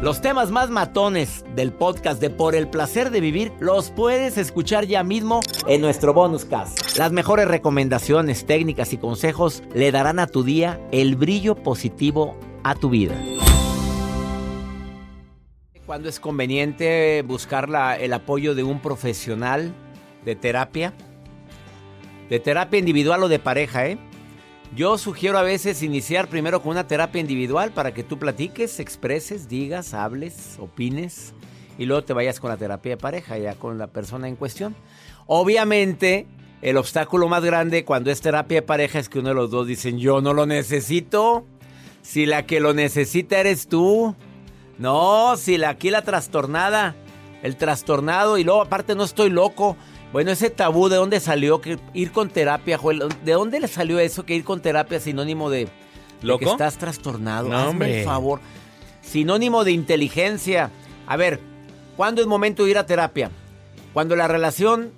Los temas más matones del podcast de Por el placer de vivir los puedes escuchar ya mismo en nuestro bonus cast. Las mejores recomendaciones, técnicas y consejos le darán a tu día el brillo positivo a tu vida. Cuando es conveniente buscar la- el apoyo de un profesional de terapia, de terapia individual o de pareja, ¿eh? Yo sugiero a veces iniciar primero con una terapia individual para que tú platiques, expreses, digas, hables, opines y luego te vayas con la terapia de pareja, ya con la persona en cuestión. Obviamente, el obstáculo más grande cuando es terapia de pareja es que uno de los dos dicen, yo no lo necesito. Si la que lo necesita eres tú. No, si la, aquí la trastornada, el trastornado y luego aparte no estoy loco. Bueno, ese tabú, ¿de dónde salió que ir con terapia, Joel? ¿De dónde le salió eso que ir con terapia es sinónimo de, de ¿Loco? que estás trastornado? No, Hazme hombre. el favor. Sinónimo de inteligencia. A ver, ¿cuándo es momento de ir a terapia? Cuando la relación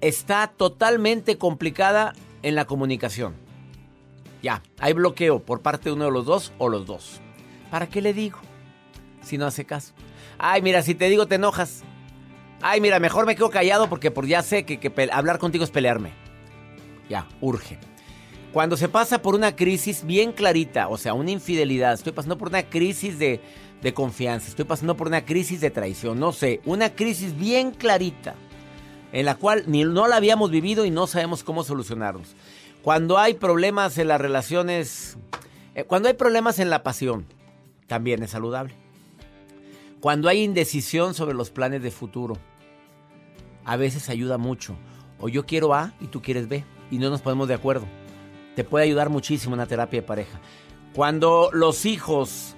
está totalmente complicada en la comunicación. Ya, hay bloqueo por parte de uno de los dos o los dos. ¿Para qué le digo? Si no hace caso. Ay, mira, si te digo te enojas. Ay, mira, mejor me quedo callado porque por ya sé que, hablar contigo es pelearme. Ya, urge. Cuando se pasa por una crisis bien clarita, o sea, una infidelidad, estoy pasando por una crisis de, de confianza, estoy pasando por una crisis de traición, no sé, una crisis bien clarita, en la cual ni no la habíamos vivido y no sabemos cómo solucionarlos. Cuando hay problemas en las relaciones, eh, cuando hay problemas en la pasión, también es saludable. Cuando hay indecisión sobre los planes de futuro, a veces ayuda mucho. O yo quiero A y tú quieres B y no nos ponemos de acuerdo. Te puede ayudar muchísimo una terapia de pareja. Cuando los hijos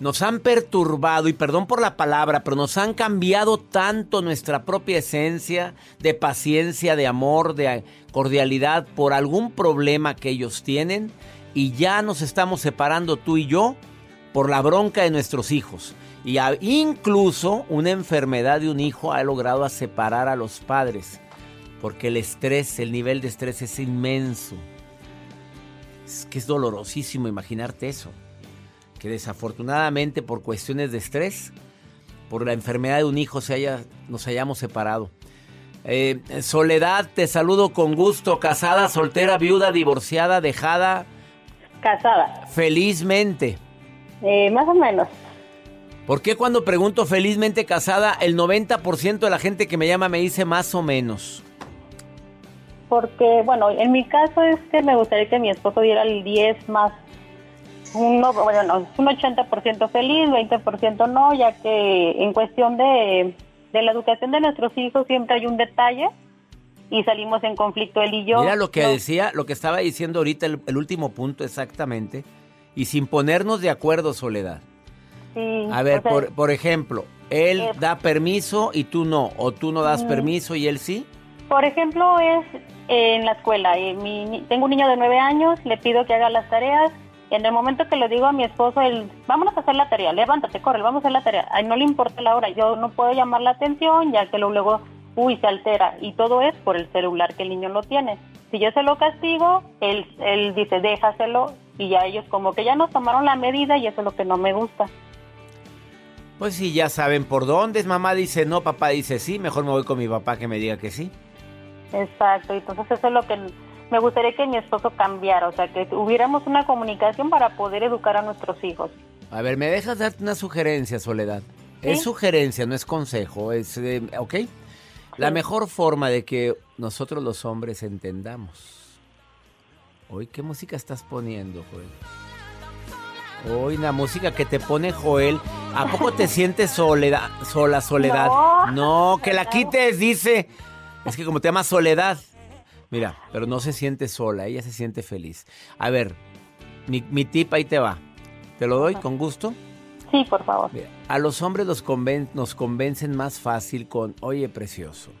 nos han perturbado, y perdón por la palabra, pero nos han cambiado tanto nuestra propia esencia de paciencia, de amor, de cordialidad por algún problema que ellos tienen, y ya nos estamos separando tú y yo por la bronca de nuestros hijos. Y a- incluso una enfermedad de un hijo ha logrado a separar a los padres, porque el estrés, el nivel de estrés es inmenso. Es que es dolorosísimo imaginarte eso. Que desafortunadamente por cuestiones de estrés, por la enfermedad de un hijo, se haya, nos hayamos separado. Eh, Soledad, te saludo con gusto. Casada, soltera, viuda, divorciada, dejada, Casada, felizmente. Eh, más o menos. ¿Por qué cuando pregunto felizmente casada, el 90% de la gente que me llama me dice más o menos? Porque, bueno, en mi caso es que me gustaría que mi esposo diera el 10 más, un, no, bueno, no, un 80% feliz, 20% no, ya que en cuestión de, de la educación de nuestros hijos siempre hay un detalle y salimos en conflicto él y yo. Mira lo que No, decía, lo que estaba diciendo ahorita, el, el último punto exactamente, y sin ponernos de acuerdo, Soledad. sí, A ver, o sea, por, por ejemplo, él Eh, da permiso y tú no, o tú no das Mm. permiso y él sí. Por ejemplo, es eh, en la escuela. eh, mi tengo un niño de nueve años, le pido que haga las tareas En el momento que le digo a mi esposo, el, vámonos a hacer la tarea, levántate, corre, vamos a hacer la tarea. Ay, no le importa la hora, yo no puedo llamar la atención, ya que luego, luego, uy, se altera. Y todo es por el celular que el niño lo tiene. Si yo se lo castigo, él, él dice, déjaselo, y ya ellos como que ya nos tomaron la medida y eso es lo que no me gusta. Pues sí, ya saben por dónde. Mamá dice no, papá dice sí. Mejor me voy con mi papá que me diga que sí. Exacto, entonces eso es lo que me gustaría que mi esposo cambiara, o sea, que tuviéramos una comunicación para poder educar a nuestros hijos. A ver, ¿me dejas darte una sugerencia, Soledad? Es sugerencia, no es consejo, es, eh, ¿ok? La mejor forma de que nosotros los hombres entendamos. Hoy, ¿qué música estás poniendo, Joel? Hoy la música que te pone Joel. ¿A poco te sientes soledad, sola, soledad? No, que la quites, dice. Es que como te llama Soledad. Mira, pero no se siente sola, ella se siente feliz. A ver, mi, mi tip ahí te va. ¿Te lo doy con gusto? Sí, por favor. a los hombres los nos convencen más fácil con, oye, precioso,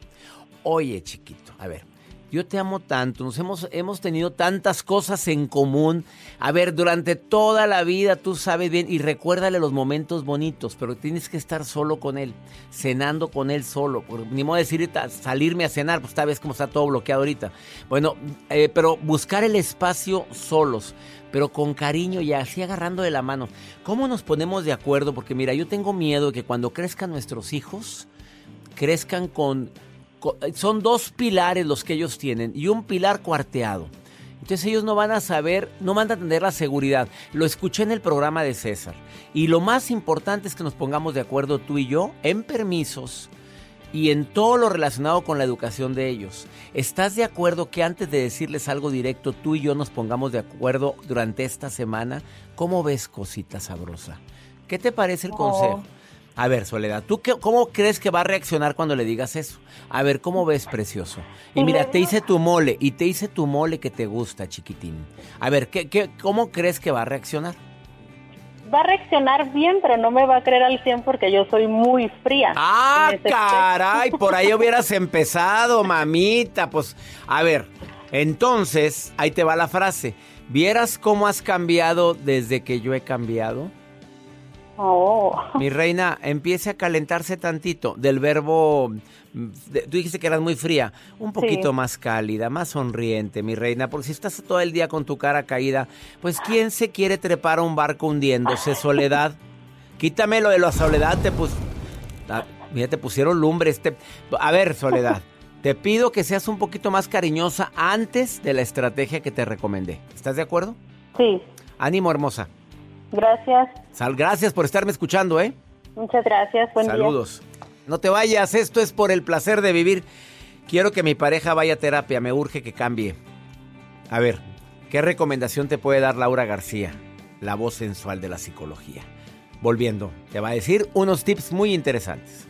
oye, chiquito. A ver, yo te amo tanto, nos hemos, hemos tenido tantas cosas en común. A ver, durante toda la vida tú sabes bien y recuérdale los momentos bonitos, pero tienes que estar solo con él, cenando con él solo. Ni modo de decir salirme a cenar, pues vez como está todo bloqueado ahorita. Bueno, eh, pero buscar el espacio solos, pero con cariño y así agarrando de la mano. ¿Cómo nos ponemos de acuerdo? Porque mira, yo tengo miedo de que cuando crezcan nuestros hijos, crezcan con son dos pilares los que ellos tienen y un pilar cuarteado. Entonces ellos no van a saber, no van a tener la seguridad. Lo escuché en el programa de César. Y lo más importante es que nos pongamos de acuerdo tú y yo en permisos y en todo lo relacionado con la educación de ellos. ¿Estás de acuerdo que antes de decirles algo directo, tú y yo nos pongamos de acuerdo durante esta semana? ¿Cómo ves, cosita sabrosa? ¿Qué te parece el consejo? A ver, Soledad, ¿tú qué, cómo crees que va a reaccionar cuando le digas eso? A ver, ¿cómo ves, precioso? Y mira, te hice tu mole, y te hice tu mole que te gusta, chiquitín. A ver, ¿qué, qué, cómo crees que va a reaccionar? Va a reaccionar bien, pero no me va a creer al 100 porque yo soy muy fría. ¡Ah, caray! Por ahí hubieras empezado, mamita. Pues, a ver, entonces, ahí te va la frase. ¿Vieras cómo has cambiado desde que yo he cambiado? Oh. Mi reina, empiece a calentarse tantito. Del verbo, tú dijiste que eras muy fría, un poquito más cálida, más sonriente, mi reina, porque si estás todo el día con tu cara caída, pues ¿quién se quiere trepar a un barco hundiéndose? Soledad. Quítame lo de la soledad, te pus... Ah, mira, te pusieron lumbre. Este... A ver, Soledad, te pido que seas un poquito más cariñosa antes de la estrategia que te recomendé. ¿Estás de acuerdo? Sí. Ánimo, hermosa. Gracias. Sal, gracias por estarme escuchando, ¿eh? Muchas gracias. Buen Saludos. No te vayas, esto es por el placer de vivir. Quiero que mi pareja vaya a terapia, me urge que cambie. A ver, ¿qué recomendación te puede dar Laura García, la voz sensual de la psicología? Volviendo, te va a decir unos tips muy interesantes.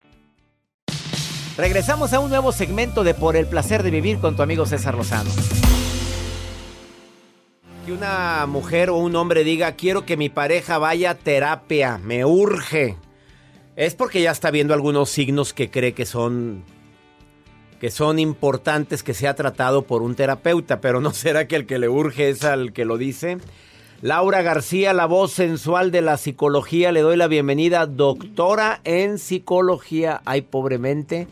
Regresamos a un nuevo segmento de Por el placer de vivir con tu amigo César Lozano. Que una mujer o un hombre diga, quiero que mi pareja vaya a terapia, me urge. Es porque ya está viendo algunos signos que cree que son que son importantes que sea tratado por un terapeuta, pero no será que el que le urge es al que lo dice. Laura García, la voz sensual de la psicología, le doy la bienvenida, doctora en psicología, ay pobremente,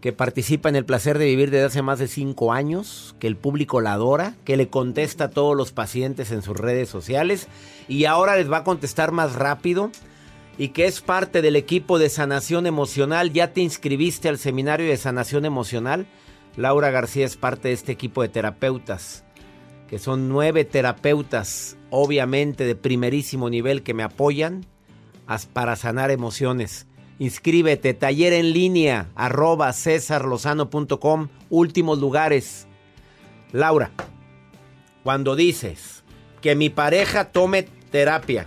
que participa en el placer de vivir desde hace más de cinco años, que el público la adora, que le contesta a todos los pacientes en sus redes sociales. Y ahora les va a contestar más rápido. Y que es parte del equipo de sanación emocional. ¿Ya te inscribiste al seminario de sanación emocional? Laura García es parte de este equipo de terapeutas que son nueve terapeutas, obviamente de primerísimo nivel, que me apoyan para sanar emociones. Inscríbete, taller en línea, arroba cesarlozano.com, últimos lugares, Laura, cuando dices que mi pareja tome terapia,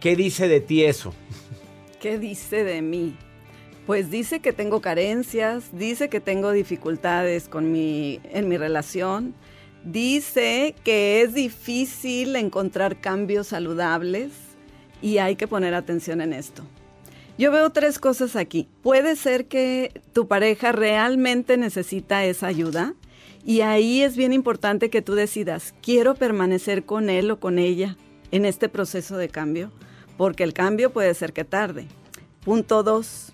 ¿qué dice de ti eso? ¿Qué dice de mí? Pues dice que tengo carencias, dice que tengo dificultades con mi, en mi relación, dice que es difícil encontrar cambios saludables y hay que poner atención en esto. Yo veo tres cosas aquí. Puede ser que tu pareja realmente necesita esa ayuda y ahí es bien importante que tú decidas, quiero permanecer con él o con ella en este proceso de cambio, porque el cambio puede ser que tarde. Punto dos,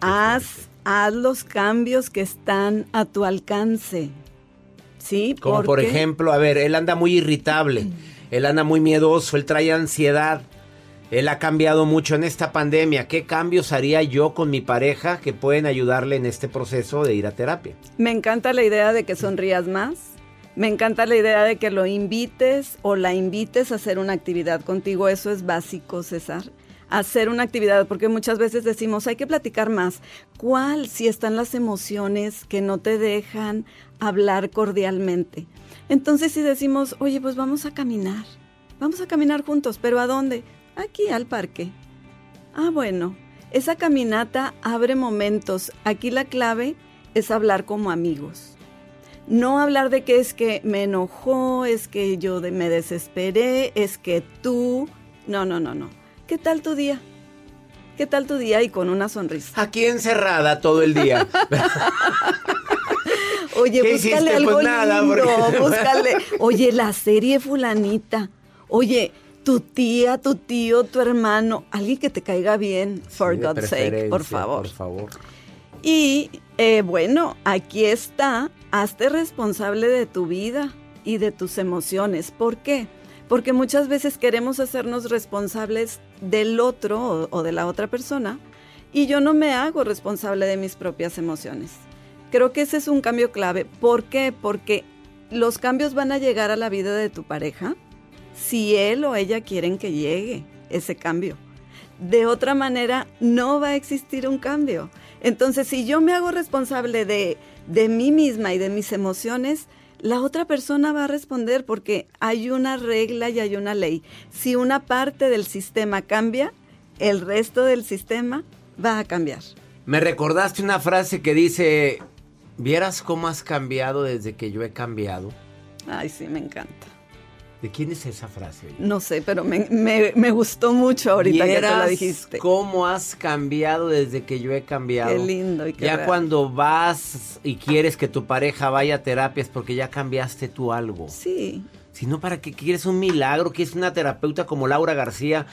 haz, haz los cambios que están a tu alcance. ¿Sí? Como por Porque- ejemplo, a ver, él anda muy irritable, él anda muy miedoso, él trae ansiedad, él ha cambiado mucho en esta pandemia. ¿Qué cambios haría yo con mi pareja que pueden ayudarle en este proceso de ir a terapia? Me encanta la idea de que sonrías más. Me encanta la idea de que lo invites o la invites a hacer una actividad contigo. Eso es básico, César. Hacer una actividad, porque muchas veces decimos, hay que platicar más. ¿Cuál? Si están las emociones que no te dejan hablar cordialmente. Entonces, si decimos, oye, pues vamos a caminar. Vamos a caminar juntos, pero ¿a dónde? Aquí, al parque. Ah, bueno, esa caminata abre momentos. Aquí la clave es hablar como amigos. No hablar de que es que me enojó, es que yo me desesperé, es que tú. No, no, no, no. ¿Qué tal tu día? ¿Qué tal tu día? Y con una sonrisa. Aquí encerrada todo el día. Oye, ¿Qué búscale hiciste? algo Pues nada, lindo, porque- búscale. Oye, la serie fulanita. Oye, tu tía, tu tío, tu hermano, alguien que te caiga bien, for Sí, God's sake, por favor. Por favor. Y eh, bueno, aquí está, hazte responsable de tu vida y de tus emociones. ¿Por qué? Porque muchas veces queremos hacernos responsables del otro o, de la otra persona y yo no me hago responsable de mis propias emociones. Creo que ese es un cambio clave. ¿Por qué? Porque los cambios van a llegar a la vida de tu pareja si él o ella quieren que llegue ese cambio. De otra manera, no va a existir un cambio. Entonces, si yo me hago responsable de, de mí misma y de mis emociones, la otra persona va a responder porque hay una regla y hay una ley. Si una parte del sistema cambia, el resto del sistema va a cambiar. Me recordaste una frase que dice, ¿vieras cómo has cambiado desde que yo he cambiado? Ay, sí, me encanta. ¿De quién es esa frase? No sé, pero me, me- me gustó mucho ahorita que te la ¿Vieras dijiste. ¿Cómo has cambiado desde que yo he cambiado? Qué lindo y qué Ya real. cuando vas y quieres que tu pareja vaya a terapia es porque ya cambiaste tú algo. Sí. Si no, ¿para qué quieres un milagro? ¿Quieres una terapeuta como Laura García?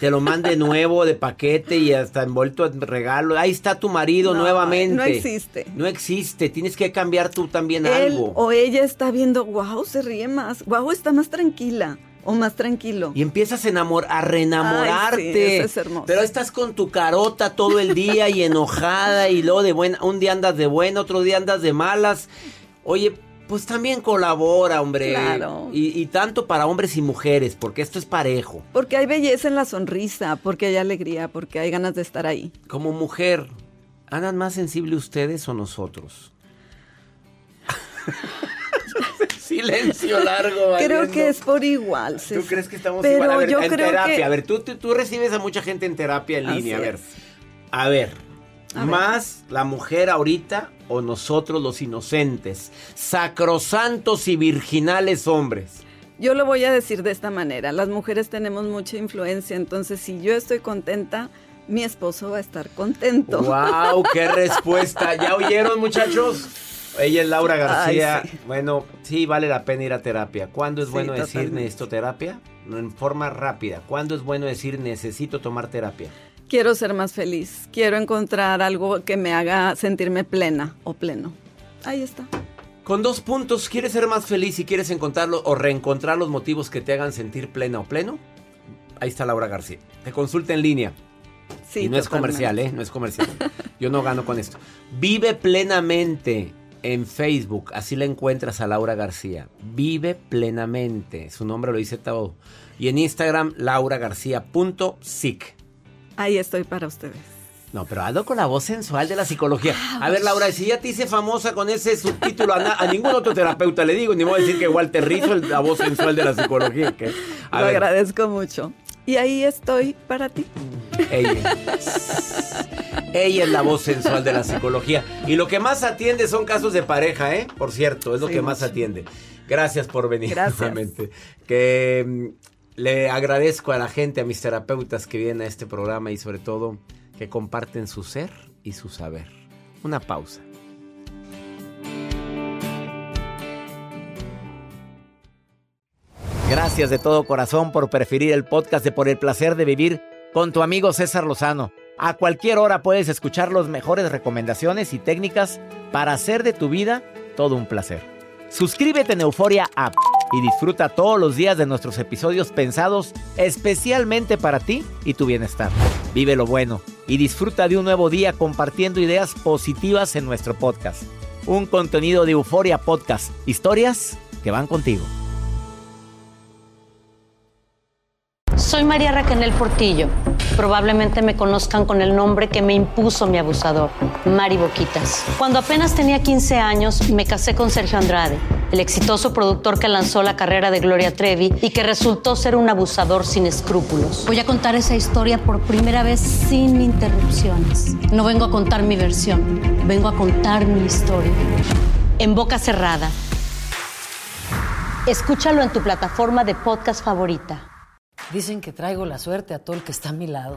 Te lo mande nuevo, de paquete y hasta envuelto en regalo. Ahí está tu marido No, nuevamente. no existe. No existe. Tienes que cambiar tú también Él algo. o ella está viendo, wow, se ríe más, wow, está más tranquila o más tranquilo. Y empiezas a, enamor a reenamorarte. Ay, sí, eso es hermoso. Pero estás con tu carota todo el día y enojada y luego de buena, un día andas de buena, otro día andas de malas. Oye, pues también colabora, hombre. Claro. Y, y tanto para hombres y mujeres, porque esto es parejo. Porque hay belleza en la sonrisa, porque hay alegría, porque hay ganas de estar ahí. Como mujer, ¿andan más sensible ustedes o nosotros? Silencio largo. Creo valiendo. que es por igual. ¿Tú crees que estamos Pero igual? A ver, yo en creo terapia. que A ver, tú, tú, tú recibes a mucha gente en terapia en Así línea. A ver. es. A ver. A ver. ¿Más la mujer ahorita o nosotros los inocentes? Sacrosantos y virginales hombres. yo lo voy a decir de esta manera. Las mujeres tenemos mucha influencia, entonces si yo estoy contenta, mi esposo va a estar contento. ¡Wow! ¡Qué respuesta! ¿Ya oyeron, muchachos? Ella es Laura García. Ay, sí. Bueno, sí vale la pena ir a terapia. ¿Cuándo es Sí, bueno decir totalmente. necesito terapia? En forma rápida. ¿Cuándo es bueno decir necesito tomar terapia? Quiero ser más feliz, quiero encontrar algo que me haga sentirme plena o pleno. Ahí está. Con dos puntos, ¿quieres ser más feliz y quieres encontrarlo o reencontrar los motivos que te hagan sentir plena o pleno? Ahí está Laura García. Te consulta en línea. Sí, y no es comercial, ¿eh? No es comercial. Yo no gano con esto. Vive plenamente en Facebook. Así la encuentras a Laura García. Vive plenamente. Su nombre lo dice todo. Y en Instagram, lauragarcía.sic. Ahí estoy para ustedes. No, pero hazlo con la voz sensual de la psicología. A ver, Laura, si ya te hice famosa con ese subtítulo, a, a ningún otro terapeuta le digo, ni voy a decir que Walter Rizzo es la voz sensual de la psicología. ¿qué? A Lo ver, agradezco mucho. Y ahí estoy para ti. Ella. Ella es la voz sensual de la psicología. Y lo que más atiende son casos de pareja, ¿eh? Por cierto, es lo Sí, que más atiende. Gracias por venir Gracias. nuevamente. Que mm, le agradezco a la gente, a mis terapeutas que vienen a este programa y sobre todo que comparten su ser y su saber. Una pausa. Gracias de todo corazón por preferir el podcast de Por el placer de vivir con tu amigo César Lozano. A cualquier hora puedes escuchar las mejores recomendaciones y técnicas para hacer de tu vida todo un placer. Suscríbete en Euforia App y disfruta todos los días de nuestros episodios pensados especialmente para ti y tu bienestar. Vive lo bueno y disfruta de un nuevo día compartiendo ideas positivas en nuestro podcast. Un contenido de Euforia Podcast. Historias que van contigo. Soy María Raquel Portillo. Probablemente me conozcan con el nombre que me impuso mi abusador, Mari Boquitas. Cuando apenas tenía 15 años, me casé con Sergio Andrade, el exitoso productor que lanzó la carrera de Gloria Trevi y que resultó ser un abusador sin escrúpulos. Voy a contar esa historia por primera vez sin interrupciones. No vengo a contar mi versión, vengo a contar mi historia. En boca cerrada. Escúchalo en tu plataforma de podcast favorita. Dicen que traigo la suerte a todo el que está a mi lado.